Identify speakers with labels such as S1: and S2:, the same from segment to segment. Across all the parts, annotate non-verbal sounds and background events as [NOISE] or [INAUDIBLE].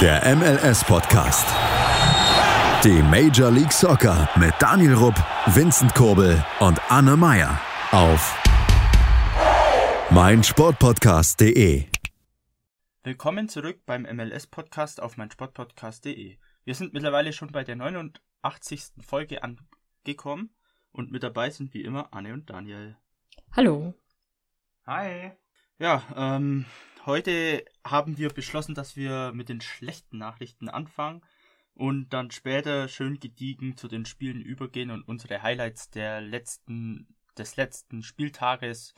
S1: Der MLS-Podcast. Die Major League Soccer mit Daniel Rupp, Vincent Kurbel und Anne Meyer auf meinsportpodcast.de.
S2: Willkommen zurück beim MLS-Podcast auf meinsportpodcast.de. Wir sind mittlerweile schon bei der 89. Folge angekommen und mit dabei sind wie immer Anne und Daniel.
S3: Hallo.
S4: Hi.
S2: Ja, ähm, heute haben wir beschlossen, dass wir mit den schlechten Nachrichten anfangen und dann später schön gediegen zu den Spielen übergehen und unsere Highlights der letzten, des letzten Spieltages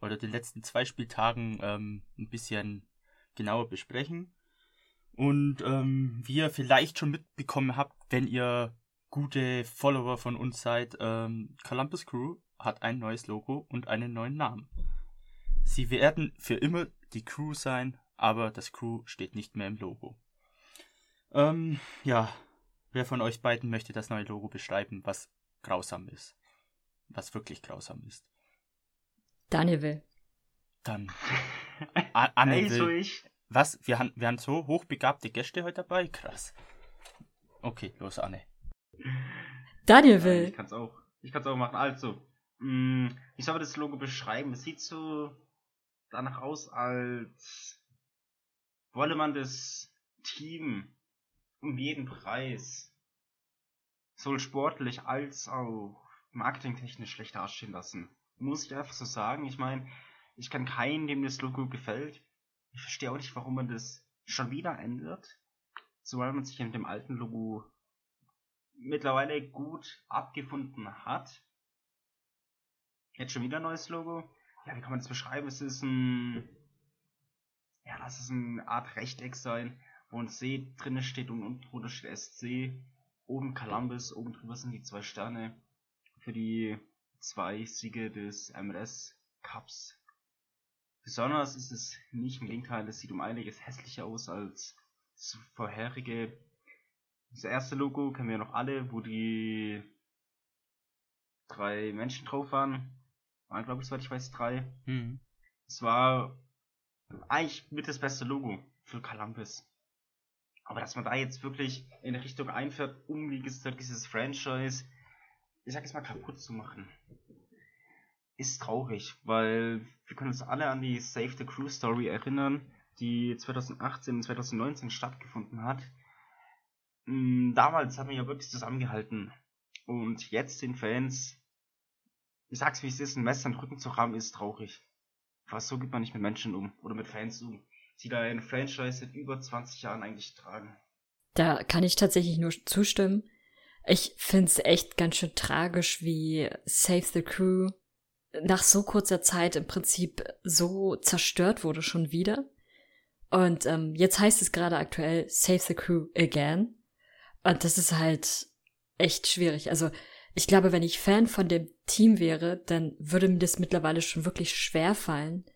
S2: oder den letzten zwei Spieltagen ähm, ein bisschen genauer besprechen. Und ähm, wie ihr vielleicht schon mitbekommen habt, wenn ihr gute Follower von uns seid, ähm, Columbus Crew hat ein neues Logo und einen neuen Namen. Sie werden für immer die Crew sein, aber das Crew steht nicht mehr im Logo. Ähm, ja, wer von euch beiden möchte das neue Logo beschreiben, was grausam ist? Was wirklich grausam ist?
S3: Daniel will.
S2: Dann. [LAUGHS] A Anne
S4: Also
S2: will.
S4: ich.
S2: Was? Wir haben, wir haben so hochbegabte Gäste heute dabei? Krass. Okay, los, Anne.
S3: Daniel
S4: Ja,
S3: will.
S4: ich kann's auch. Ich kann's auch machen. Also, mh, wie soll man das Logo beschreiben? Es sieht so danach aus, als wolle man das Team um jeden Preis sowohl sportlich als auch marketingtechnisch schlecht dastehen lassen. Muss ich einfach so sagen. Ich meine, ich kann keinen, dem das Logo gefällt. Ich verstehe auch nicht, warum man das schon wieder ändert. Zumal man sich in dem alten Logo mittlerweile gut abgefunden hat. Jetzt schon wieder ein neues Logo. Ja, wie kann man das beschreiben? Es ist ein, ja, lass es eine Art Rechteck sein, wo ein See drinne steht und unten drunter steht SC. Oben Columbus, oben drüber sind die zwei Sterne für die zwei Siege des MLS Cups. Besonders ist es nicht im Gegenteil, es sieht um einiges hässlicher aus als das vorherige das erste Logo kennen wir noch alle, wo die drei Menschen drauf waren. Waren, glaube ich, soweit ich weiß, drei.
S2: Hm.
S4: Es war eigentlich mit das beste Logo für Columbus. Aber dass man da jetzt wirklich in Richtung einfährt, um dieses Franchise, ich sag jetzt mal kaputt zu machen, ist traurig, weil wir können uns alle an die Save the Crew Story erinnern, die 2018 und 2019 stattgefunden hat. Mm, Damals haben wir ja wirklich zusammengehalten. Und jetzt den Fans, ich sag's wie es ist, ein Messer in den Rücken zu haben, ist traurig. Fast so geht man nicht mit Menschen um oder mit Fans um, die da ein Franchise seit über 20 Jahren eigentlich tragen.
S3: Da kann ich tatsächlich nur zustimmen. Ich find's echt ganz schön tragisch, wie Save the Crew nach so kurzer Zeit im Prinzip so zerstört wurde schon wieder. Und ähm, jetzt heißt es gerade aktuell Save the Crew again. Und das ist halt echt schwierig. Also ich glaube, wenn ich Fan von dem Team wäre, dann würde mir das mittlerweile schon wirklich schwer fallen,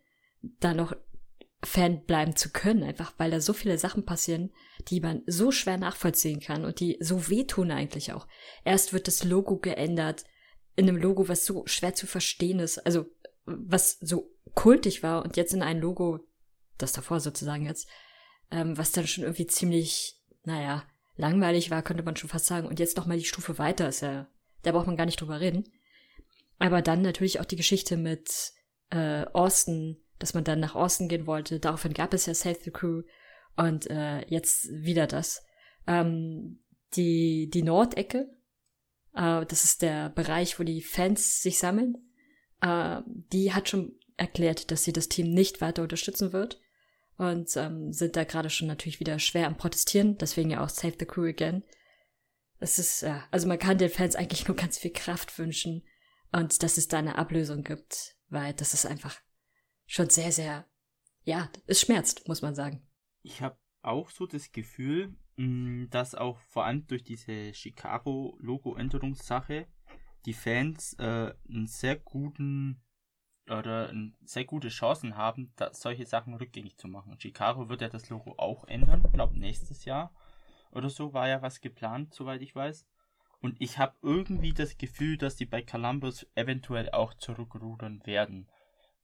S3: da noch Fan bleiben zu können, einfach weil da so viele Sachen passieren, die man so schwer nachvollziehen kann und die so wehtun eigentlich auch. Erst wird das Logo geändert in einem Logo, was so schwer zu verstehen ist, also was so kultig war und jetzt in ein Logo, das davor sozusagen jetzt, ähm, was dann schon irgendwie ziemlich, naja, langweilig war, könnte man schon fast sagen. Und jetzt noch mal die Stufe weiter ist ja, da braucht man gar nicht drüber reden. Aber dann natürlich auch die Geschichte mit äh, Austin, dass man dann nach Austin gehen wollte. Daraufhin gab es ja Save the Crew und äh, jetzt wieder das. Ähm, die die Nordecke, äh, das ist der Bereich, wo die Fans sich sammeln. Äh, die hat schon erklärt, dass sie das Team nicht weiter unterstützen wird und ähm, sind da gerade schon natürlich wieder schwer am Protestieren, deswegen ja auch Save the Crew again. Es ist, ja, also man kann den Fans eigentlich nur ganz viel Kraft wünschen und dass es da eine Ablösung gibt, weil das ist einfach schon sehr, sehr, ja, es schmerzt, muss man sagen.
S2: Ich habe auch so das Gefühl, mh, dass auch vor allem durch diese Chicago-Logo-Änderungssache die Fans äh, einen sehr guten oder sehr gute Chancen haben, solche Sachen rückgängig zu machen. Chicago wird ja das Logo auch ändern, glaube nächstes Jahr oder so war ja was geplant, soweit ich weiß. Und ich habe irgendwie das Gefühl, dass die bei Columbus eventuell auch zurückrudern werden.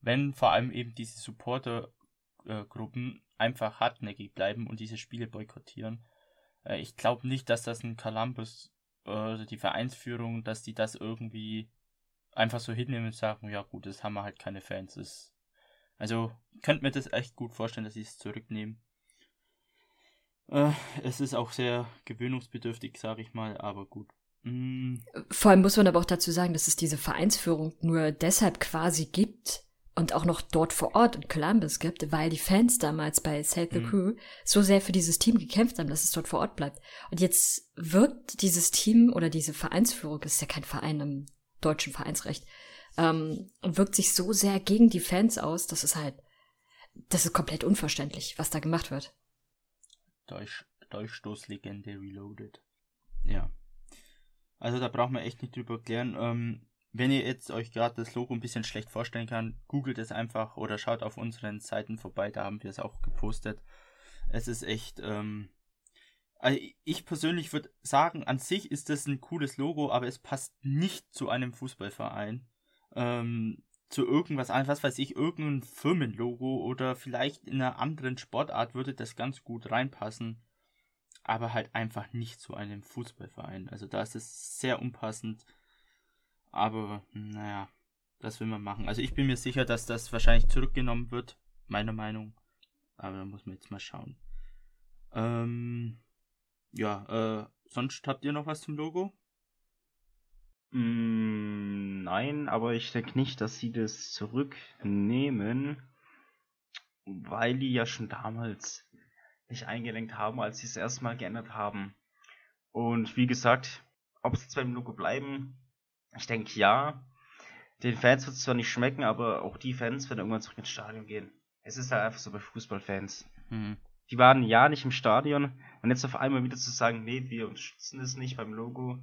S2: Wenn vor allem eben diese Supporter Facebook-Gruppen einfach hartnäckig bleiben und diese Spiele boykottieren. Äh, ich glaube nicht, dass das ein Columbus oder die Vereinsführung, dass die das irgendwie einfach so hinnehmen und sagen, ja gut, das haben wir halt keine Fans. Das, also könnte mir das echt gut vorstellen, dass sie es zurücknehmen. Äh, es ist auch sehr gewöhnungsbedürftig, sage ich mal, aber gut. Mm.
S3: Vor allem muss man aber auch dazu sagen, dass es diese Vereinsführung nur deshalb quasi gibt und auch noch dort vor Ort in Columbus gibt, weil die Fans damals bei Save the mhm. Crew so sehr für dieses Team gekämpft haben, dass es dort vor Ort bleibt. Und jetzt wirkt dieses Team oder diese Vereinsführung, ist ja kein Verein im deutschen Vereinsrecht, ähm, wirkt sich so sehr gegen die Fans aus, dass es halt, das ist komplett unverständlich, was da gemacht wird.
S2: Deutsch, Durchstoßlegende Reloaded. Ja. Also da braucht man echt nicht drüber klären. Ähm, wenn ihr jetzt euch gerade das Logo ein bisschen schlecht vorstellen kann, googelt es einfach oder schaut auf unseren Seiten vorbei, da haben wir es auch gepostet. Es ist echt, ähm, also ich persönlich würde sagen, an sich ist das ein cooles Logo, aber es passt nicht zu einem Fußballverein. Ähm, zu irgendwas, was weiß ich, irgendein Firmenlogo oder vielleicht in einer anderen Sportart würde das ganz gut reinpassen. Aber halt einfach nicht zu einem Fußballverein. Also da ist es sehr unpassend. Aber naja, das will man machen. Also ich bin mir sicher, dass das wahrscheinlich zurückgenommen wird. Meiner Meinung. Aber da muss man jetzt mal schauen. Ähm, ja, äh, sonst habt ihr noch was zum Logo?
S4: Mm, nein, aber ich denke nicht, dass sie das zurücknehmen, weil die ja schon damals nicht eingelenkt haben, als sie es erstmal geändert haben. Und wie gesagt, ob sie jetzt beim Logo bleiben, ich denke ja. Den Fans wird es zwar nicht schmecken, aber auch die Fans werden irgendwann zurück ins Stadion gehen. Es ist halt einfach so bei Fußballfans. Mhm. Die waren ja nicht im Stadion und jetzt auf einmal wieder zu sagen, nee, wir unterstützen es nicht beim Logo,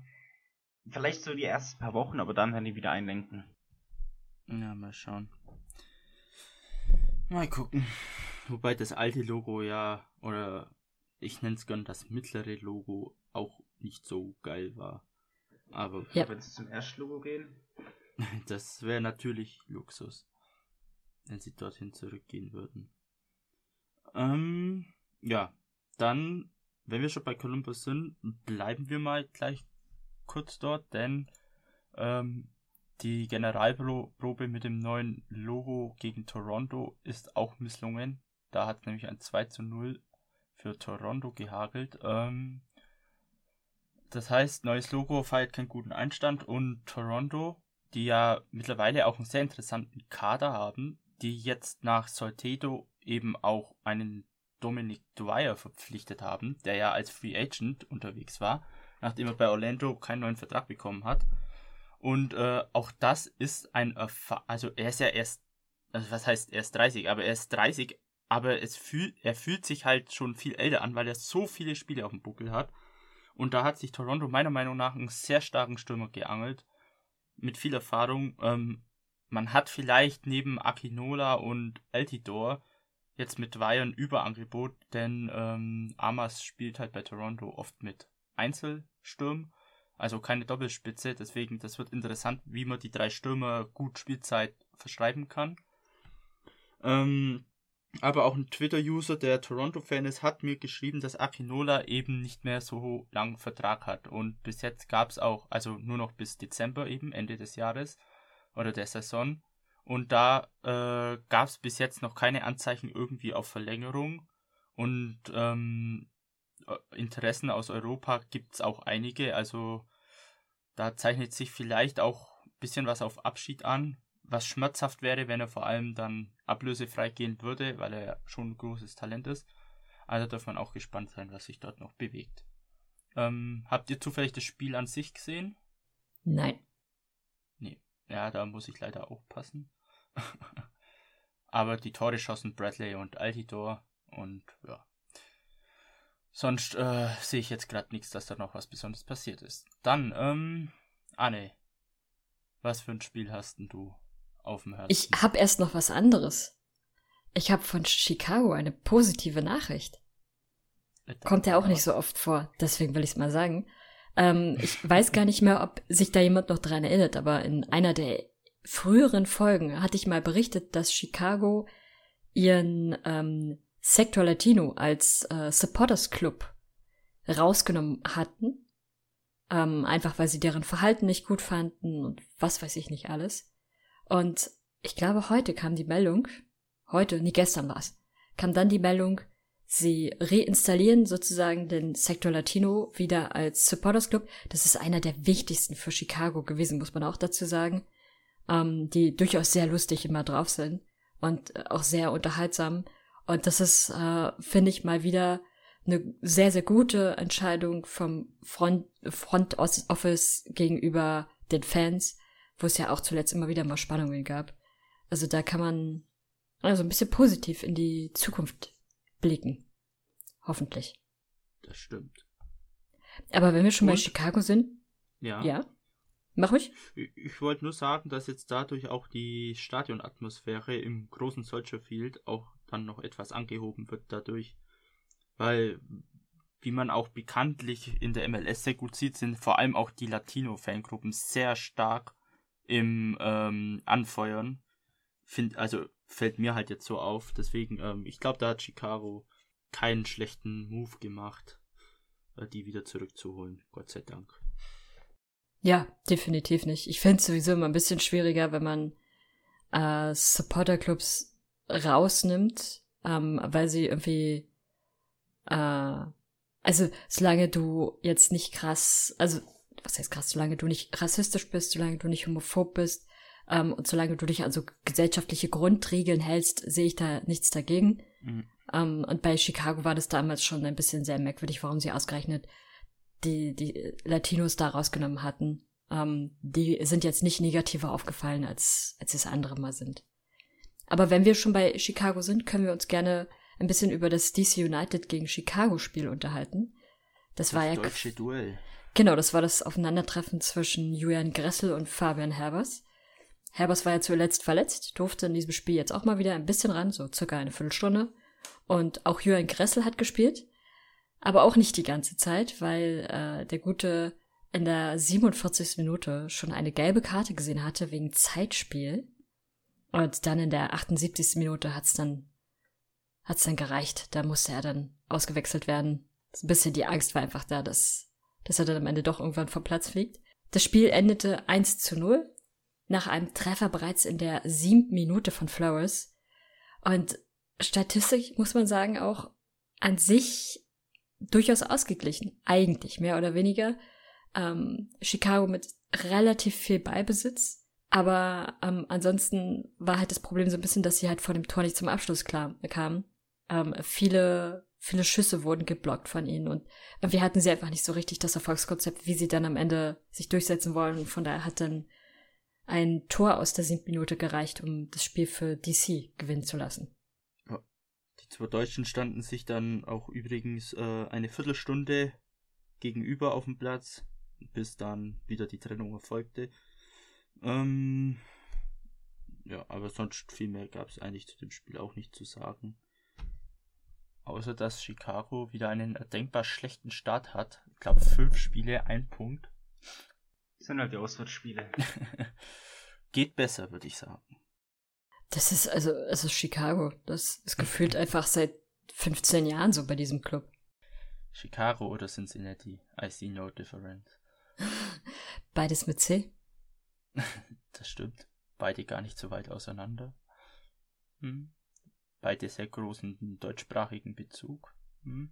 S4: Vielleicht so die ersten paar Wochen, aber dann werden die wieder einlenken.
S2: Ja, mal schauen. Mal gucken. Wobei das alte Logo ja, oder ich nenne es gern das mittlere Logo, auch nicht so geil war. Aber
S4: ja. wenn sie zum Erstlogo gehen? [LAUGHS]
S2: das wäre natürlich Luxus. Wenn sie dorthin zurückgehen würden. Ähm, ja, dann, wenn wir schon bei Columbus sind, bleiben wir mal gleich kurz dort, denn ähm, die Generalprobe mit dem neuen Logo gegen Toronto ist auch misslungen. Da hat nämlich ein 2 zu 0 für Toronto gehagelt. Ähm, das heißt, neues Logo feiert keinen guten Einstand und Toronto, die ja mittlerweile auch einen sehr interessanten Kader haben, die jetzt nach Soltedo eben auch einen Dominic Dwyer verpflichtet haben, der ja als Free Agent unterwegs war nachdem er bei Orlando keinen neuen Vertrag bekommen hat. Und äh, auch das ist ein Erfahr also er ist ja erst, also was heißt er ist 30, aber er ist 30, aber es fühlt, er fühlt sich halt schon viel älter an, weil er so viele Spiele auf dem Buckel hat. Und da hat sich Toronto meiner Meinung nach einen sehr starken Stürmer geangelt. Mit viel Erfahrung. Ähm, man hat vielleicht neben Akinola und Altidor jetzt mit Dwyer ein Überangebot, denn ähm, Amas spielt halt bei Toronto oft mit Einzelsturm, also keine Doppelspitze. Deswegen, das wird interessant, wie man die drei Stürmer gut Spielzeit verschreiben kann. Ähm, aber auch ein Twitter-User, der Toronto-Fan ist, hat mir geschrieben, dass Akinola eben nicht mehr so langen Vertrag hat. Und bis jetzt gab es auch, also nur noch bis Dezember eben, Ende des Jahres oder der Saison. Und da äh, gab es bis jetzt noch keine Anzeichen irgendwie auf Verlängerung. Und ähm, äh, Interessen aus Europa gibt es auch einige. Also da zeichnet sich vielleicht auch ein bisschen was auf Abschied an, was schmerzhaft wäre, wenn er vor allem dann ablösefrei gehen würde, weil er ja schon ein großes Talent ist. Also darf man auch gespannt sein, was sich dort noch bewegt. Ähm, habt ihr zufällig das Spiel an sich gesehen?
S3: Nein.
S2: Nee. Ja, da muss ich leider aufpassen. [LAUGHS] Aber die Tore schossen Bradley und Altidor und ja, Sonst äh, sehe ich jetzt gerade nichts, dass da noch was Besonderes passiert ist. Dann, ähm, Anne, was für ein Spiel hast denn du auf dem Herzen?
S3: Ich habe erst noch was anderes. Ich habe von Chicago eine positive Nachricht. Kommt ja auch nicht so oft vor, deswegen will ich es mal sagen. Ähm, ich weiß gar nicht mehr, ob sich da jemand noch dran erinnert, aber in einer der früheren Folgen hatte ich mal berichtet, dass Chicago ihren ähm, Sector Latino als äh, Supporters Club rausgenommen hatten. Ähm, einfach weil sie deren Verhalten nicht gut fanden und was weiß ich nicht alles. Und ich glaube, heute kam die Meldung, heute, nie gestern war's, kam dann die Meldung, sie reinstallieren sozusagen den Sector Latino wieder als Supporters Club. Das ist einer der wichtigsten für Chicago gewesen, muss man auch dazu sagen. Ähm, die durchaus sehr lustig immer drauf sind und auch sehr unterhaltsam. Und das ist, äh, finde ich, mal wieder eine sehr, sehr gute Entscheidung vom Front, Front Office gegenüber den Fans, wo es ja auch zuletzt immer wieder mal Spannungen gab. Also da kann man also ein bisschen positiv in die Zukunft blicken. Hoffentlich.
S2: Das stimmt.
S3: Aber wenn wir schon Und? bei Chicago sind.
S2: Ja.
S3: Ja. Mach mich.
S2: Ich, ich wollte nur sagen, dass jetzt dadurch auch die Stadionatmosphäre im großen Soldier Field auch dann noch etwas angehoben wird dadurch. Weil, wie man auch bekanntlich in der MLS sehr gut sieht, sind vor allem auch die Latino-Fangruppen sehr stark im ähm, Anfeuern. Find, also fällt mir halt jetzt so auf. Deswegen, ähm, ich glaube, da hat Chicago keinen schlechten Move gemacht, äh, die wieder zurückzuholen. Gott sei Dank.
S3: Ja, definitiv nicht. Ich finde es sowieso immer ein bisschen schwieriger, wenn man äh, Supporterclubs rausnimmt, ähm, weil sie irgendwie äh, also solange du jetzt nicht krass, also was heißt krass, solange du nicht rassistisch bist, solange du nicht homophob bist ähm, und solange du dich an so gesellschaftliche Grundregeln hältst, sehe ich da nichts dagegen. Mhm. Ähm, und bei Chicago war das damals schon ein bisschen sehr merkwürdig, warum sie ausgerechnet die, die Latinos da rausgenommen hatten. Ähm, die sind jetzt nicht negativer aufgefallen, als, als es andere mal sind. Aber wenn wir schon bei Chicago sind, können wir uns gerne ein bisschen über das DC United gegen Chicago Spiel unterhalten. Das, das war ja
S2: deutsche Duell.
S3: Genau, das war das Aufeinandertreffen zwischen Julian Gressel und Fabian Herbers. Herbers war ja zuletzt verletzt, durfte in diesem Spiel jetzt auch mal wieder ein bisschen ran, so circa eine Viertelstunde. Und auch Julian Gressel hat gespielt, aber auch nicht die ganze Zeit, weil äh, der Gute in der 47. Minute schon eine gelbe Karte gesehen hatte wegen Zeitspiel. Und dann in der 78. Minute hat's dann hat's dann gereicht. Da musste er dann ausgewechselt werden. Ein bisschen die Angst war einfach da, dass, dass er dann am Ende doch irgendwann vom Platz fliegt. Das Spiel endete 1 zu 0 nach einem Treffer bereits in der siebten Minute von Flowers. Und statistisch muss man sagen auch an sich durchaus ausgeglichen. Eigentlich mehr oder weniger. Ähm, Chicago mit relativ viel Beibesitz. Aber ähm, ansonsten war halt das Problem so ein bisschen, dass sie halt vor dem Tor nicht zum Abschluss klar kamen ähm, viele, viele Schüsse wurden geblockt von ihnen und wir hatten sie einfach nicht so richtig das Erfolgskonzept, wie sie dann am Ende sich durchsetzen wollen. Von daher hat dann ein Tor aus der siebten Minute gereicht, um das Spiel für DC gewinnen zu lassen.
S2: Die zwei Deutschen standen sich dann auch übrigens äh, eine Viertelstunde gegenüber auf dem Platz, bis dann wieder die Trennung erfolgte. Ähm, ja, aber sonst viel mehr gab es eigentlich zu dem Spiel auch nicht zu sagen. Außer dass Chicago wieder einen erdenkbar schlechten Start hat. Ich glaube, fünf Spiele, ein Punkt.
S4: Das sind halt die Auswärtsspiele. [LAUGHS]
S2: Geht besser, würde ich sagen.
S3: Das ist also, es ist Chicago. Das ist gefühlt einfach seit 15 Jahren so bei diesem Club.
S2: Chicago oder Cincinnati? I see no difference.
S3: Beides mit C? [LAUGHS]
S2: das stimmt. Beide gar nicht so weit auseinander. Hm beide sehr großen deutschsprachigen Bezug. Hm.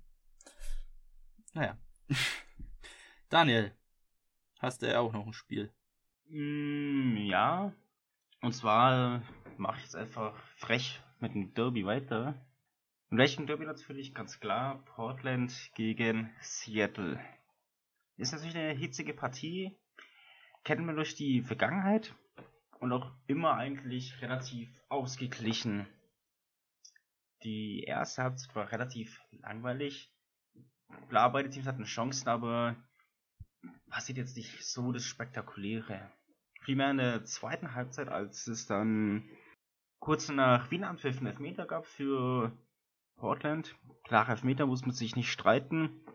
S2: Naja. [LAUGHS] Daniel, hast du auch noch ein Spiel?
S4: Mm, ja. Und zwar mache ich jetzt einfach frech mit dem Derby weiter. Und welchem Derby natürlich ganz klar Portland gegen Seattle. Ist natürlich eine hitzige Partie. Kennen wir durch die Vergangenheit und auch immer eigentlich relativ ausgeglichen. Die erste Halbzeit war relativ langweilig. Klar, beide Teams hatten Chancen, aber passiert jetzt nicht so das Spektakuläre. Primär in der zweiten Halbzeit, als es dann kurz nach Wien Anpfiff einen Elfmeter gab für Portland. Klar, Elfmeter muss man sich nicht streiten.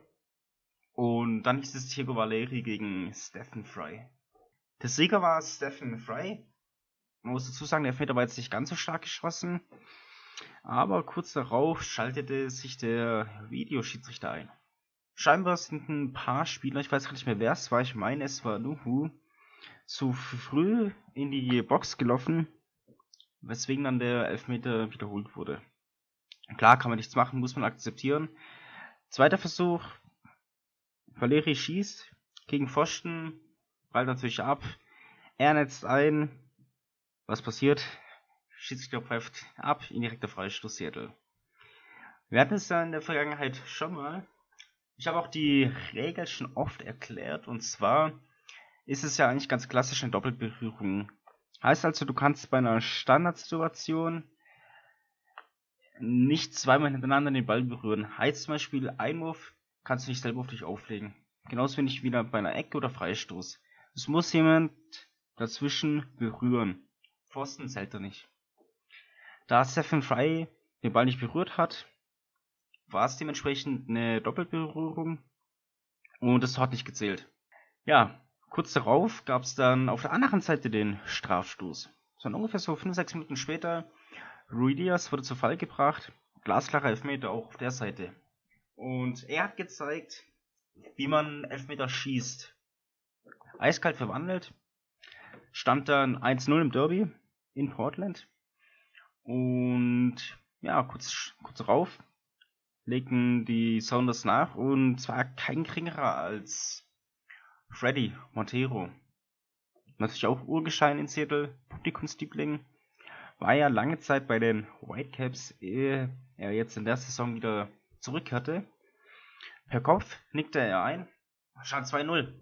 S4: Und dann hieß es Diego Valeri gegen Stephen Fry. Der Sieger war Stephen Fry. Man muss dazu sagen, der Elfmeter war jetzt nicht ganz so stark geschossen. Aber kurz darauf schaltete sich der Videoschiedsrichter ein. Scheinbar sind ein paar Spieler, ich weiß gar nicht mehr wer es war, ich meine es war Nuhu, zu früh in die Box gelaufen, weswegen dann der Elfmeter wiederholt wurde. Klar, kann man nichts machen, muss man akzeptieren. Zweiter Versuch, Valeri schießt gegen Pfosten, prallt natürlich ab, er netzt ein, was passiert? Schiedsrichter pfeift ab, indirekter Freistoß Seattle. Wir hatten es ja in der Vergangenheit schon mal. Ich habe auch die Regel schon oft erklärt und zwar ist es ja eigentlich ganz klassisch eine Doppelberührung. Heißt also, du kannst bei einer Standardsituation nicht zweimal hintereinander den Ball berühren. Heißt zum Beispiel, Einwurf kannst du nicht selber auf dich auflegen. Genauso wenig wieder bei einer Ecke oder Freistoß. Es muss jemand dazwischen berühren. Pfosten zählt er nicht. Da Stephen Fry den Ball nicht berührt hat, war es dementsprechend eine Doppelberührung und das hat nicht gezählt. Ja, kurz darauf gab es dann auf der anderen Seite den Strafstoß. So ungefähr so 5-6 Minuten später, Rui Diaz wurde zu Fall gebracht, glasklarer Elfmeter auch auf der Seite. Und er hat gezeigt, wie man Elfmeter schießt. Eiskalt verwandelt, stand dann 1-0 im Derby in Portland. Und ja, kurz, kurz darauf legten die Sounders nach und zwar kein geringerer als Freddy Montero. Natürlich auch Urgeschein in Seattle, Publikumsliebling. War ja lange Zeit bei den Whitecaps, ehe er jetzt in der Saison wieder zurückkehrte. Per Kopf nickte er ein. Stand 2-0.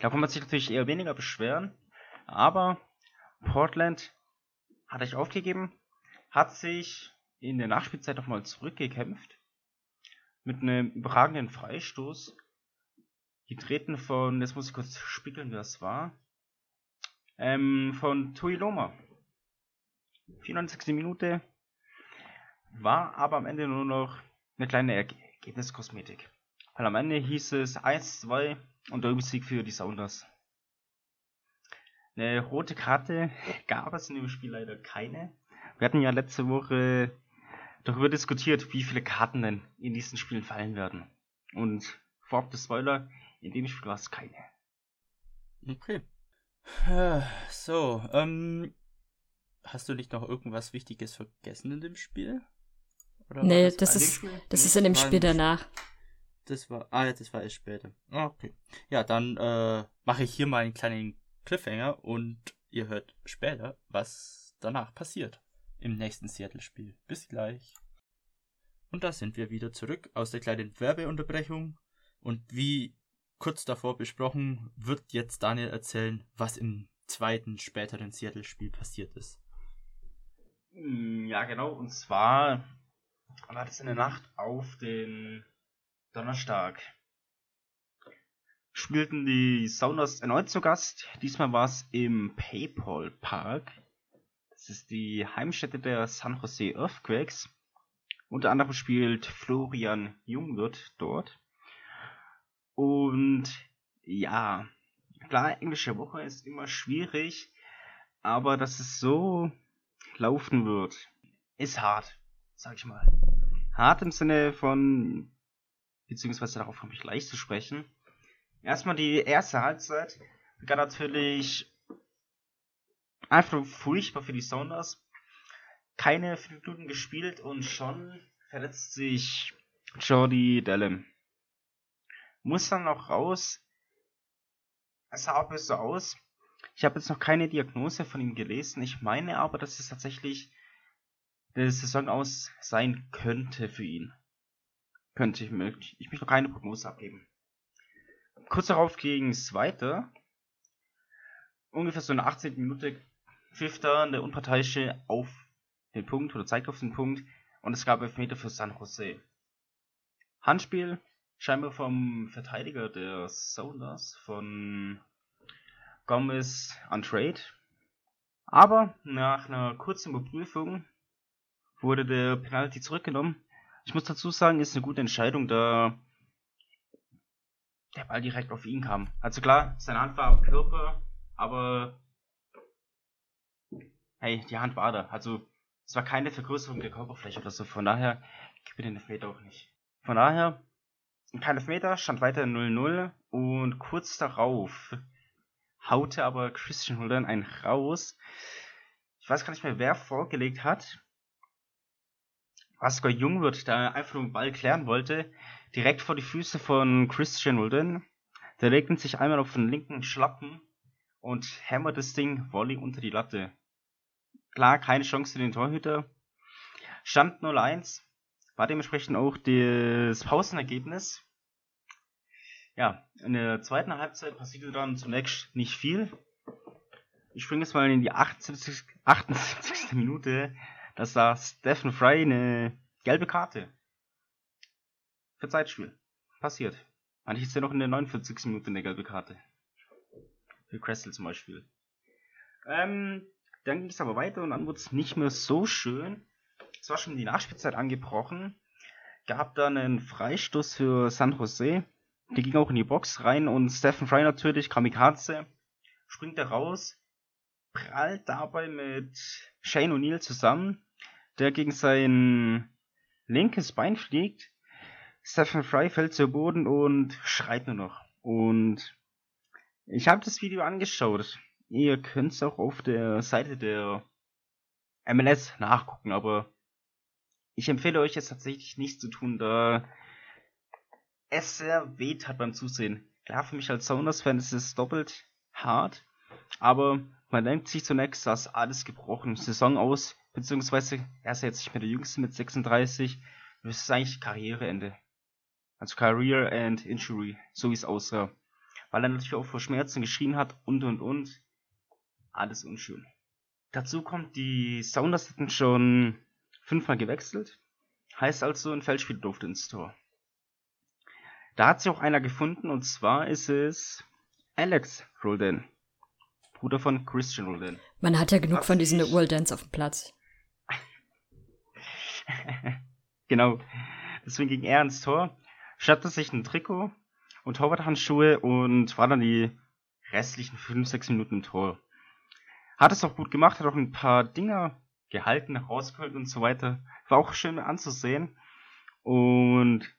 S4: Da kann man sich natürlich eher weniger beschweren. Aber Portland hat euch aufgegeben, hat sich in der Nachspielzeit nochmal zurückgekämpft mit einem überragenden Freistoß, getreten von, jetzt muss ich kurz spiegeln, wer es war, ähm, von Tui Loma. 94. Minute, war aber am Ende nur noch eine kleine Ergebniskosmetik. Weil am Ende hieß es 1-2 und der Sieg für die Sounders. Eine rote Karte [LAUGHS] gab es in dem Spiel leider keine. Wir hatten ja letzte Woche darüber diskutiert, wie viele Karten denn in diesen Spielen fallen werden. Und vorab des Spoiler, in dem Spiel war es keine.
S2: Okay. [SIGHS] So, ähm, hast du nicht noch irgendwas Wichtiges vergessen in dem Spiel?
S3: Oder nee, das, das ist, das ist in dem Spiel danach.
S2: Das war, ah das war erst später. Okay. Ja, dann äh, mache ich hier mal einen kleinen Cliffhanger und ihr hört später, was danach passiert im nächsten Seattle-Spiel. Bis gleich. Und da sind wir wieder zurück aus der kleinen Werbeunterbrechung. Und wie kurz davor besprochen, wird jetzt Daniel erzählen, was im zweiten, späteren Seattle-Spiel passiert ist.
S4: Hm, ja, genau. Und zwar war das in der Nacht auf den Donnerstag spielten die Sounders erneut zu Gast. Diesmal war es im PayPal Park. Das ist die Heimstätte der San Jose Earthquakes. Unter anderem spielt Florian Jungwirth dort. Und ja, klar, englische Woche ist immer schwierig, aber dass es so laufen wird, ist hart, sag ich mal. Hart im Sinne von, beziehungsweise darauf komme ich gleich zu sprechen Erstmal die erste Halbzeit begann natürlich einfach furchtbar für die Sounders. Keine 5 Minuten gespielt und schon verletzt sich Jordi Dallin. Muss dann noch raus. Es sah auch so aus. Ich habe jetzt noch keine Diagnose von ihm gelesen. Ich meine aber, dass es tatsächlich der Saison aus sein könnte für ihn. Könnte ich, ich möchte noch keine Prognose abgeben. Kurz darauf ging es weiter. Ungefähr so in der 18. Minute pfiff da der Unparteiische auf den Punkt oder zeigt auf den Punkt und es gab Elfmeter für San Jose. Handspiel scheinbar vom Verteidiger der Sounders von Gomez an Trade. Aber nach einer kurzen Überprüfung wurde der Penalty zurückgenommen. Ich muss dazu sagen, ist eine gute Entscheidung, da der Ball direkt auf ihn kam. Also klar, seine Hand war am Körper, aber hey, die Hand war da. Also Es war keine Vergrößerung der Körperfläche oder so, von daher gibt mir den Elfmeter auch nicht. Von daher, kein Elfmeter, stand weiter 0-0 und kurz darauf haute aber Christian Holden einen raus. Ich weiß gar nicht mehr, wer vorgelegt hat. Asger Jungwirth, der einfach den Ball klären wollte, direkt vor die Füße von Christian Holden. Der legte sich einmal auf den linken Schlappen und hämmert das Ding Volley unter die Latte. Klar, keine Chance für den Torhüter. Stand 0-1, war dementsprechend auch das Pausenergebnis. Ja, in der zweiten Halbzeit passierte dann zunächst nicht viel. Ich springe jetzt mal in die 78, 78. Minute. Das sah Stephen Fry eine gelbe Karte. Für Zeitspiel. Passiert. Eigentlich ist ja noch in der 49. Minute eine gelbe Karte. Für Cressel zum Beispiel. Ähm, dann ging es aber weiter und dann wurde es nicht mehr so schön. Es war schon die Nachspielzeit angebrochen. Gab dann einen Freistoß für San Jose. Der ging auch in die Box rein und Stephen Fry natürlich, Kamikaze, springt da raus, prallt dabei mit Shane O'Neill zusammen, der gegen sein linkes Bein fliegt. Stephen Fry fällt zu Boden und schreit nur noch. Und ich habe das Video angeschaut. Ihr könnt es auch auf der Seite der MLS nachgucken, aber ich empfehle euch jetzt tatsächlich nichts zu tun, da es sehr weht hat beim Zusehen. Klar, für mich als Sounders-Fan ist es doppelt hart, aber man denkt sich zunächst, dass alles gebrochen, Saison aus, beziehungsweise er ist jetzt nicht mehr der Jüngste mit 36, das ist eigentlich Karriereende. Also Career and Injury, so wie es aussah. Weil er natürlich auch vor Schmerzen geschrien hat und und und. Alles unschön. Dazu kommt, die Sounders hatten schon fünfmal gewechselt. Heißt also, ein Feldspiel durfte ins Tor. Da hat sich auch einer gefunden und zwar ist es Alex Roldan. Bruder von Christian Roldan.
S3: Man hat ja genug Was von diesen Dance auf dem Platz. [LAUGHS]
S4: genau. Deswegen ging er ins Tor, stattete sich ein Trikot und Torwarthandschuhe und war dann die restlichen 5-6 Minuten im Tor. Hat es auch gut gemacht, hat auch ein paar Dinger gehalten, rausgeholt und so weiter. War auch schön anzusehen. Und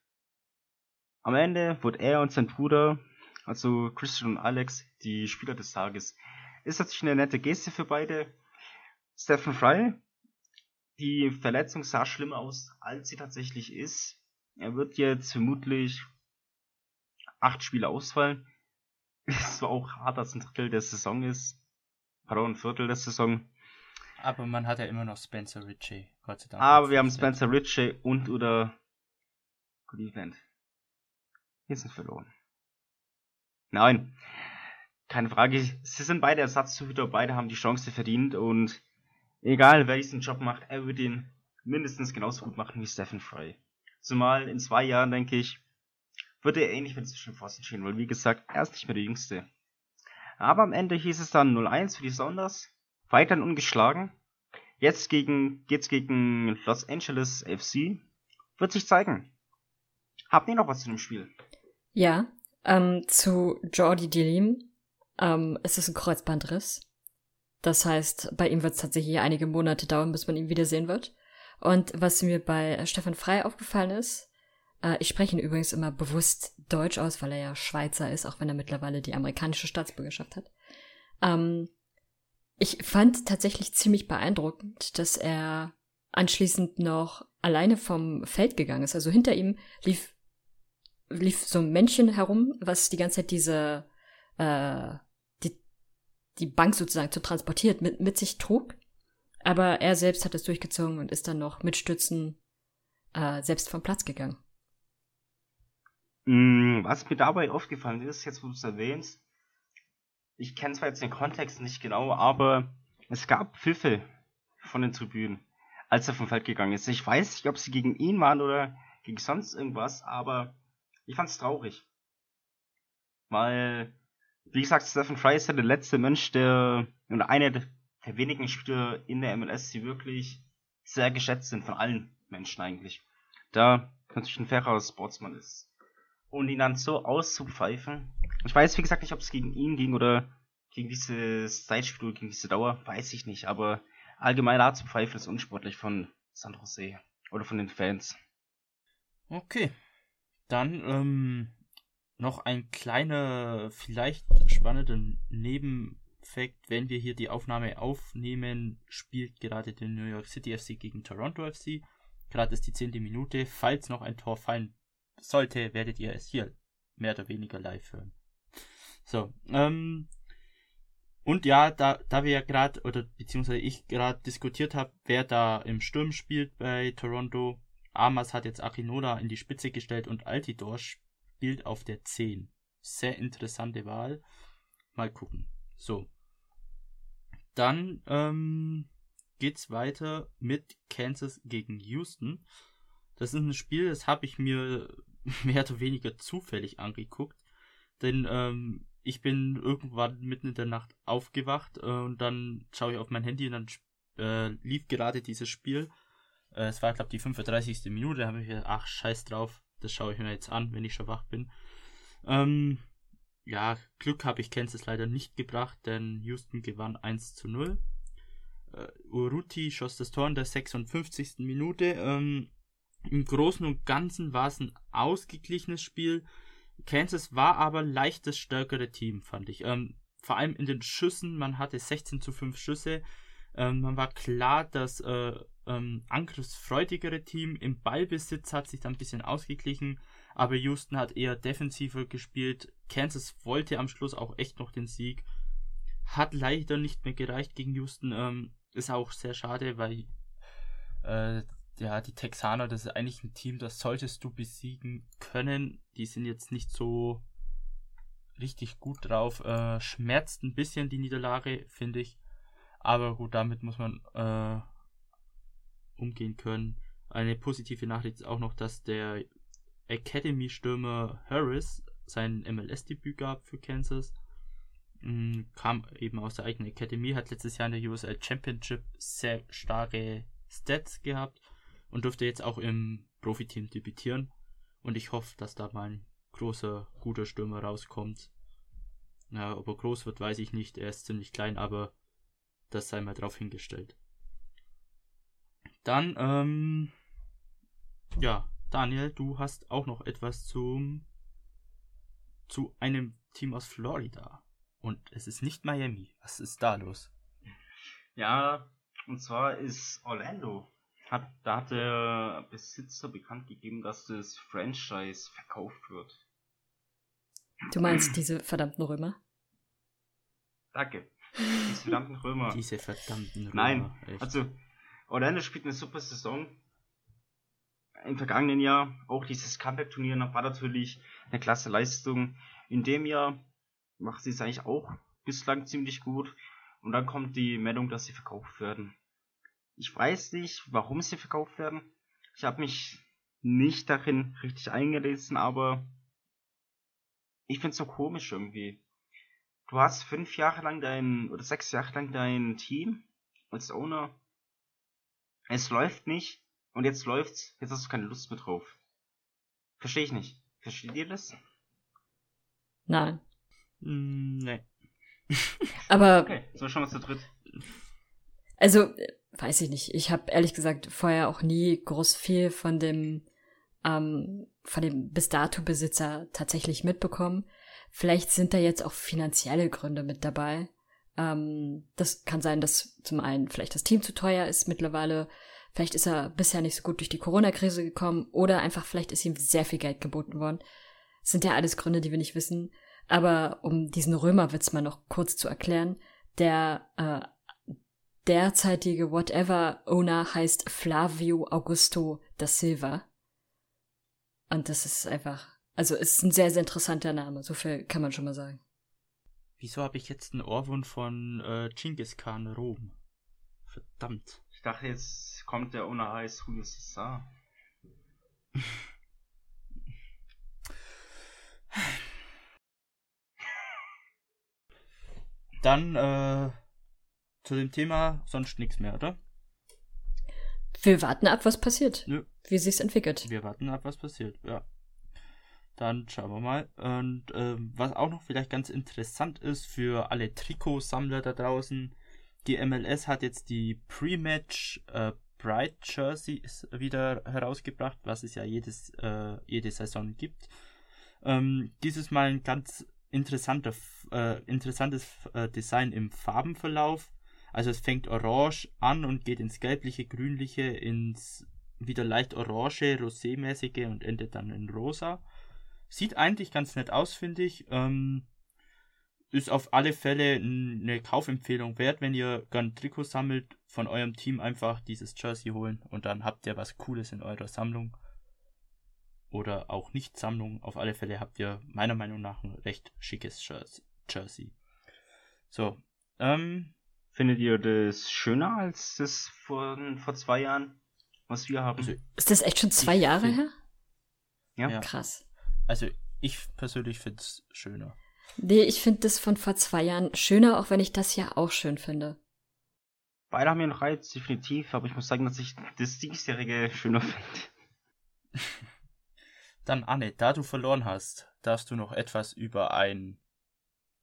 S4: am Ende wurde er und sein Bruder, also Christian und Alex, die Spieler des Tages. Ist natürlich eine nette Geste für beide. Stephen Fry, die Verletzung sah schlimmer aus, als sie tatsächlich ist. Er wird jetzt vermutlich acht Spiele ausfallen. [LAUGHS] Es war auch hart, dass ein Drittel der Saison ist. Pardon, ein Viertel der Saison.
S2: Aber man hat ja immer noch Spencer Ritchie,
S4: Gott sei Dank. Aber wir haben Spencer Ritchie und oder Cleveland. Wir sind verloren. Nein, keine Frage. Sie sind beide Ersatztorhüter, beide haben die Chance verdient und egal wer diesen Job macht, er wird ihn mindestens genauso gut machen wie Stephen Fry. Zumal in zwei Jahren, denke ich, wird er ähnlich mit zwischen Pfosten stehen, weil wie gesagt, er ist nicht mehr der Jüngste. Aber am Ende hieß es dann 0-1 für die Sounders, weiterhin ungeschlagen. Jetzt gegen, geht's gegen Los Angeles FC. Wird sich zeigen. Habt ihr noch was zu dem Spiel?
S3: Ja, ähm, zu Jordi Delim. Ähm, es ist ein Kreuzbandriss. Das heißt, bei ihm wird es tatsächlich einige Monate dauern, bis man ihn wiedersehen wird. Und was mir bei Stefan Frei aufgefallen ist, äh, ich spreche ihn übrigens immer bewusst Deutsch aus, weil er ja Schweizer ist, auch wenn er mittlerweile die amerikanische Staatsbürgerschaft hat. Ähm, ich fand tatsächlich ziemlich beeindruckend, dass er anschließend noch alleine vom Feld gegangen ist. Also hinter ihm lief lief so ein Männchen herum, was die ganze Zeit diese, äh, die Bank sozusagen zu transportiert mit, mit sich trug. Aber er selbst hat es durchgezogen und ist dann noch mit Stützen äh, selbst vom Platz gegangen.
S4: Mm, was mir dabei aufgefallen ist, jetzt wo du es erwähnst, ich kenne zwar jetzt den Kontext nicht genau, aber es gab Pfiffe von den Tribünen, als er vom Feld gegangen ist. Ich weiß nicht, ob sie gegen ihn waren oder gegen sonst irgendwas, aber ich fand's traurig. Weil, wie gesagt, Stephen Fry ist ja der letzte Mensch, der, oder einer der wenigen Spieler in der MLS, die wirklich sehr geschätzt sind von allen Menschen eigentlich. Da natürlich ein fairer Sportsman ist. Und ihn dann so auszupfeifen. Ich weiß, wie gesagt, nicht, ob es gegen ihn ging oder gegen dieses Zeitspiel, gegen diese Dauer, weiß ich nicht, aber allgemeine Art zu pfeifen ist unsportlich von San Jose oder von den Fans.
S2: Okay. Dann ähm, noch ein kleiner, vielleicht spannender Nebenfakt. Wenn wir hier die Aufnahme aufnehmen, spielt gerade der New York City FC gegen Toronto FC. Gerade ist die zehnte Minute. Falls noch ein Tor fallen sollte, werdet ihr es hier mehr oder weniger live hören. So, ähm, und ja, da, da wir ja gerade, oder beziehungsweise ich gerade diskutiert habe, wer da im Sturm spielt bei Toronto, Amas hat jetzt Akinola in die Spitze gestellt und Altidor spielt auf der 10. Sehr interessante Wahl. Mal gucken. So. Dann ähm, geht's weiter mit Kansas gegen Houston. Das ist ein Spiel, das habe ich mir [LAUGHS] mehr oder weniger zufällig angeguckt. Denn ähm, ich bin irgendwann mitten in der Nacht aufgewacht äh, und dann schaue ich auf mein Handy und dann äh, lief gerade dieses Spiel. Äh, es war, glaube ich, die 35. Minute. Da habe ich gedacht, ach, scheiß drauf. Das schaue ich mir jetzt an, wenn ich schon wach bin. Ähm, ja, Glück habe ich Kansas leider nicht gebracht, denn Houston gewann 1 zu 0. Äh, Uruti schoss das Tor in der 56. Minute. Ähm, Im Großen und Ganzen war es ein ausgeglichenes Spiel. Kansas war aber leicht das stärkere Team, fand ich. Ähm, vor allem in den Schüssen, man hatte 16 zu 5 Schüsse. Ähm, man war klar, das äh, ähm, angriffsfreudigere Team im Ballbesitz hat sich dann ein bisschen ausgeglichen, aber Houston hat eher defensiver gespielt. Kansas wollte am Schluss auch echt noch den Sieg. Hat leider nicht mehr gereicht gegen Houston. Ähm, ist auch sehr schade, weil äh, ja, die Texaner, das ist eigentlich ein Team, das solltest du besiegen können. Die sind jetzt nicht so richtig gut drauf. Äh, schmerzt ein bisschen die Niederlage, finde ich. Aber gut, damit muss man äh, umgehen können. Eine positive Nachricht ist auch noch, dass der Academy-Stürmer Harris sein MLS-Debüt gab für Kansas. Mm, kam eben aus der eigenen Academy, hat letztes Jahr in der USL Championship sehr starke Stats gehabt und durfte jetzt auch im Profiteam debütieren. Und ich hoffe, dass da mal ein großer, guter Stürmer rauskommt. Ja, ob er groß wird, weiß ich nicht. Er ist ziemlich klein, aber das sei mal drauf hingestellt. Dann, ähm, ja, Daniel, du hast auch noch etwas zum, zu einem Team aus Florida. Und es ist nicht Miami. Was ist da los?
S4: Ja, und zwar ist Orlando hat, da hat der Besitzer bekannt gegeben, dass das Franchise verkauft wird.
S3: Du meinst diese verdammten Römer?
S4: Danke. Diese verdammten Römer.
S2: Diese verdammten Römer.
S4: Nein, echt. also Orlando spielt eine super Saison. Im vergangenen Jahr auch dieses Comeback-Turnier war natürlich eine klasse Leistung. In dem Jahr macht sie es eigentlich auch bislang ziemlich gut. Und dann kommt die Meldung, dass sie verkauft werden. Ich weiß nicht, warum sie verkauft werden. Ich habe mich nicht darin richtig eingelesen, aber ich finde es so komisch irgendwie. Du hast fünf Jahre lang dein, oder sechs Jahre lang dein Team als Owner. Es läuft nicht und jetzt läuft's, jetzt hast du keine Lust mehr drauf. Verstehe ich nicht. Versteht ihr das?
S3: Nein.
S2: Mm, nee. [LAUGHS]
S3: Aber.
S4: Okay, so schon mal zu dritt.
S3: Also, weiß ich nicht. Ich habe ehrlich gesagt vorher auch nie groß viel von dem ähm, von dem bis dato Besitzer tatsächlich mitbekommen. Vielleicht sind da jetzt auch finanzielle Gründe mit dabei. Ähm, das kann sein, dass zum einen vielleicht das Team zu teuer ist mittlerweile. Vielleicht ist er bisher nicht so gut durch die Corona-Krise gekommen oder einfach vielleicht ist ihm sehr viel Geld geboten worden. Das sind ja alles Gründe, die wir nicht wissen. Aber um diesen Römerwitz mal noch kurz zu erklären, der äh, derzeitige Whatever-Owner heißt Flavio Augusto da Silva. Und das ist einfach, also ist ein sehr, sehr interessanter Name, so viel kann man schon mal sagen.
S2: Wieso habe ich jetzt einen Ohrwurm von äh, Genghis Khan Rom? Verdammt.
S4: Ich dachte, jetzt kommt der Owner heißt Julio Cesar.
S2: Dann, äh, zu dem Thema sonst nichts mehr, oder?
S3: Wir warten ab, was passiert.
S2: Nö.
S3: Wie sich's entwickelt.
S2: Wir warten ab, was passiert, ja. Dann schauen wir mal. Und ähm, was auch noch vielleicht ganz interessant ist für alle Trikotsammler da draußen, die MLS hat jetzt die Pre-Match äh, Bright Jerseys wieder herausgebracht, was es ja jedes, äh, jede Saison gibt. Ähm, dieses Mal ein ganz interessanter, äh, interessantes äh, Design im Farbenverlauf. Also es fängt orange an und geht ins gelbliche, grünliche, ins wieder leicht orange, rosémäßige und endet dann in rosa. Sieht eigentlich ganz nett aus, finde ich. Ähm, ist auf alle Fälle eine Kaufempfehlung wert, wenn ihr gern Trikot sammelt, von eurem Team einfach dieses Jersey holen und dann habt ihr was Cooles in eurer Sammlung. Oder auch nicht Sammlung. Auf alle Fälle habt ihr meiner Meinung nach ein recht schickes Jersey. So. Ähm,
S4: Findet ihr das schöner als das von vor zwei Jahren, was wir haben? Also,
S3: ist das echt schon zwei Jahre her?
S2: Ja. ja. Krass. Also ich persönlich finde es schöner.
S3: Nee, ich finde das von vor zwei Jahren schöner, auch wenn ich das ja auch schön finde.
S4: Beide haben ja noch Reiz, definitiv, aber ich muss sagen, dass ich das diesjährige schöner finde. [LAUGHS]
S2: Dann, Anne, da du verloren hast, darfst du noch etwas über ein.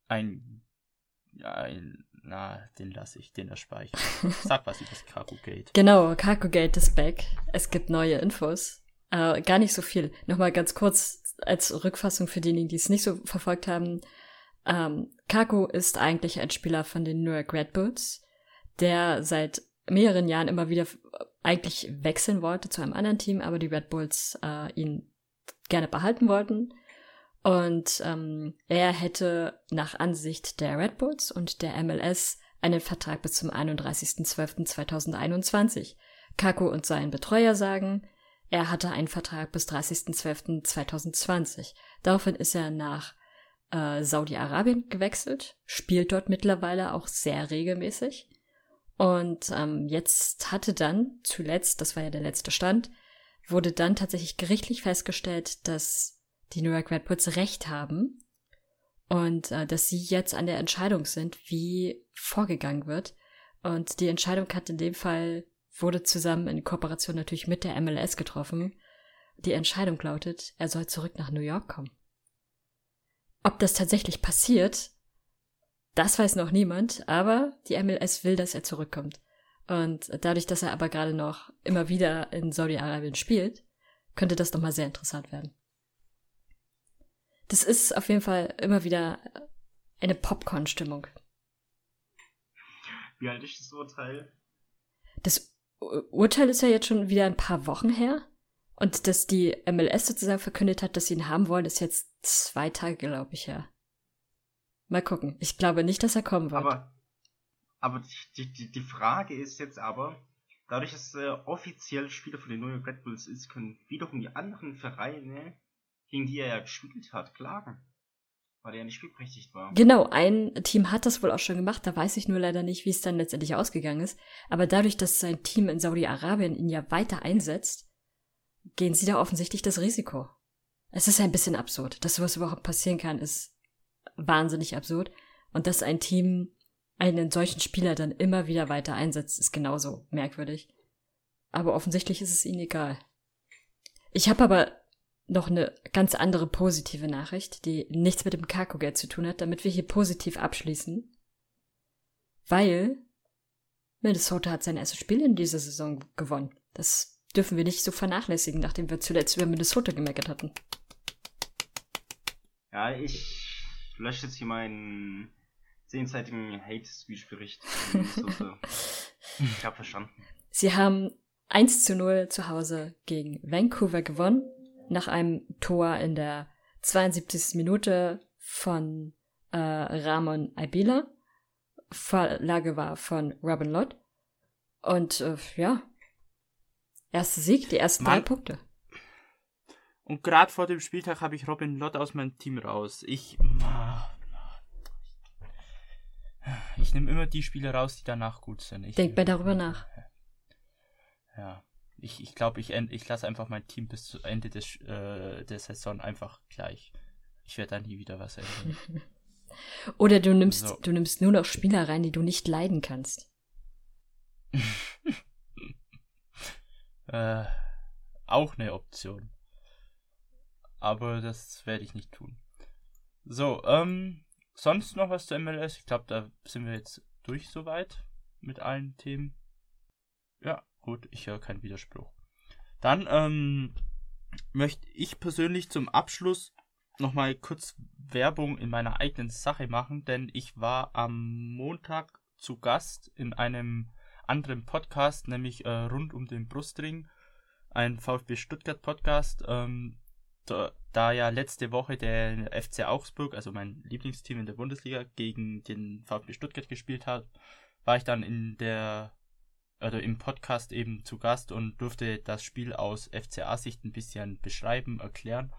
S2: ein. ein. Na, den lasse ich, den erspare ich. [LAUGHS] Sag was über das Cargo Gate.
S3: Genau, Cargo Gate ist back. Es gibt neue Infos. Äh, gar nicht so viel. Nochmal ganz kurz als Rückfassung für diejenigen, die es nicht so verfolgt haben. Ähm, Kako ist eigentlich ein Spieler von den New York Red Bulls, der seit mehreren Jahren immer wieder eigentlich wechseln wollte zu einem anderen Team, aber die Red Bulls äh, ihn gerne behalten wollten. Und ähm, er hätte nach Ansicht der Red Bulls und der MLS einen Vertrag bis zum 31.12.2021. Kako und sein Betreuer sagen, er hatte einen Vertrag bis 30.12.2020. Daraufhin ist er nach äh, Saudi-Arabien gewechselt, spielt dort mittlerweile auch sehr regelmäßig. Und ähm, jetzt hatte dann zuletzt, das war ja der letzte Stand, wurde dann tatsächlich gerichtlich festgestellt, dass die New York Red Bulls recht haben und äh, dass sie jetzt an der Entscheidung sind, wie vorgegangen wird. Und die Entscheidung hat in dem Fall wurde zusammen in Kooperation natürlich mit der MLS getroffen. Die Entscheidung lautet, er soll zurück nach New York kommen. Ob das tatsächlich passiert, das weiß noch niemand, aber die MLS will, dass er zurückkommt. Und dadurch, dass er aber gerade noch immer wieder in Saudi-Arabien spielt, könnte das nochmal sehr interessant werden. Das ist auf jeden Fall immer wieder eine Popcorn-Stimmung.
S4: Wie alt ist das Urteil?
S3: Das Urteil ist ja jetzt schon wieder ein paar Wochen her. Und dass die MLS sozusagen verkündet hat, dass sie ihn haben wollen, ist jetzt zwei Tage, glaube ich, her. Mal gucken. Ich glaube nicht, dass er kommen wird.
S4: Aber, aber die, die, die Frage ist jetzt aber, dadurch, dass er offiziell Spieler von den New York Red Bulls ist, können wiederum die anderen Vereine, gegen die er ja gespielt hat, klagen. Weil er ja nicht spielberechtigt war.
S3: Genau, ein Team hat das wohl auch schon gemacht, da weiß ich nur leider nicht, wie es dann letztendlich ausgegangen ist. Aber dadurch, dass sein Team in Saudi-Arabien ihn ja weiter einsetzt, gehen sie da offensichtlich das Risiko. Es ist ein bisschen absurd. Dass sowas überhaupt passieren kann, ist wahnsinnig absurd. Und dass ein Team einen solchen Spieler dann immer wieder weiter einsetzt, ist genauso merkwürdig. Aber offensichtlich ist es ihnen egal. Ich habe aber noch eine ganz andere positive Nachricht, die nichts mit dem Kako-Geld zu tun hat, damit wir hier positiv abschließen. Weil Minnesota hat sein erstes Spiel in dieser Saison gewonnen. Das dürfen wir nicht so vernachlässigen, nachdem wir zuletzt über Minnesota gemeckert hatten.
S4: Ja, ich lösche jetzt hier meinen zehnseitigen Hate-Speech-Bericht. [LAUGHS] ich habe verstanden.
S3: Sie haben 1 zu 0 zu Hause gegen Vancouver gewonnen nach einem Tor in der 72. Minute von äh, Ramon Aibila. Vorlage war von Robin Lott. Und äh, ja, erster Sieg, die ersten Mann. drei Punkte.
S2: Und gerade vor dem Spieltag habe ich Robin Lott aus meinem Team raus. Ich. Ich nehme immer die Spiele raus, die danach gut sind. Ich,
S3: Denk mal darüber nach.
S2: Ja ich, ich glaube, ich, ich lasse einfach mein Team bis zu Ende des, äh, der Saison einfach gleich. Ich werde da nie wieder was ändern. [LAUGHS]
S3: Oder du nimmst, so. du nimmst nur noch Spieler rein, die du nicht leiden kannst. [LAUGHS]
S2: äh, auch eine Option. Aber das werde ich nicht tun. So, ähm, sonst noch was zu MLS? Ich glaube, da sind wir jetzt durch soweit. mit allen Themen. Ja, gut, ich höre keinen Widerspruch. Dann ähm, möchte ich persönlich zum Abschluss nochmal kurz Werbung in meiner eigenen Sache machen, denn ich war am Montag zu Gast in einem anderen Podcast, nämlich äh, rund um den Brustring, ein VfB Stuttgart Podcast. Ähm, da, da, ja letzte Woche der FC Augsburg, also mein Lieblingsteam in der Bundesliga, gegen den VfB Stuttgart gespielt hat, war ich dann in der also im Podcast eben zu Gast und durfte das Spiel aus FCA-Sicht ein bisschen beschreiben, erklären.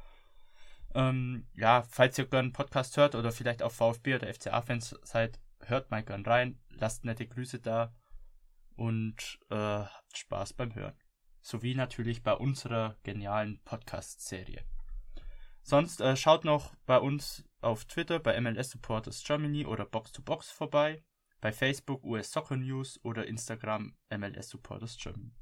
S2: Ähm, ja, falls ihr einen Podcast hört oder vielleicht auch VfB oder FCA-Fans seid, hört mal gern rein, lasst nette Grüße da und äh, habt Spaß beim Hören. Sowie natürlich bei unserer genialen Podcast-Serie. Sonst äh, schaut noch bei uns auf Twitter bei MLS Supporters Germany oder Box 2 Box vorbei, bei Facebook US Soccer News oder Instagram MLS Supporters Germany.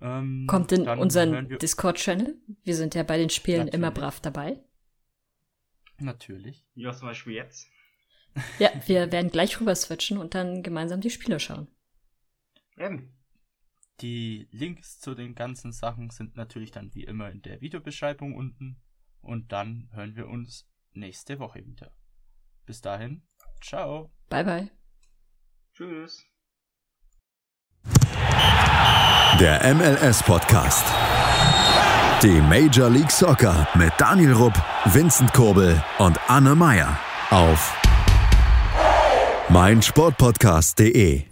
S3: Ähm, Kommt in unseren Discord-Channel. Wir sind ja bei den Spielen Natürlich. immer brav dabei.
S2: Natürlich.
S4: Ja, zum Beispiel jetzt. [LAUGHS]
S3: Ja, wir werden gleich rüber switchen und dann gemeinsam die Spiele schauen.
S2: Eben. Die Links zu den ganzen Sachen sind natürlich dann wie immer in der Videobeschreibung unten. Und dann hören wir uns nächste Woche wieder. Bis dahin, ciao.
S3: Bye bye.
S4: Tschüss.
S1: Der MLS Podcast. Die Major League Soccer mit Daniel Rupp, Vincent Kurbel und Anne Meyer auf meinsportpodcast.de.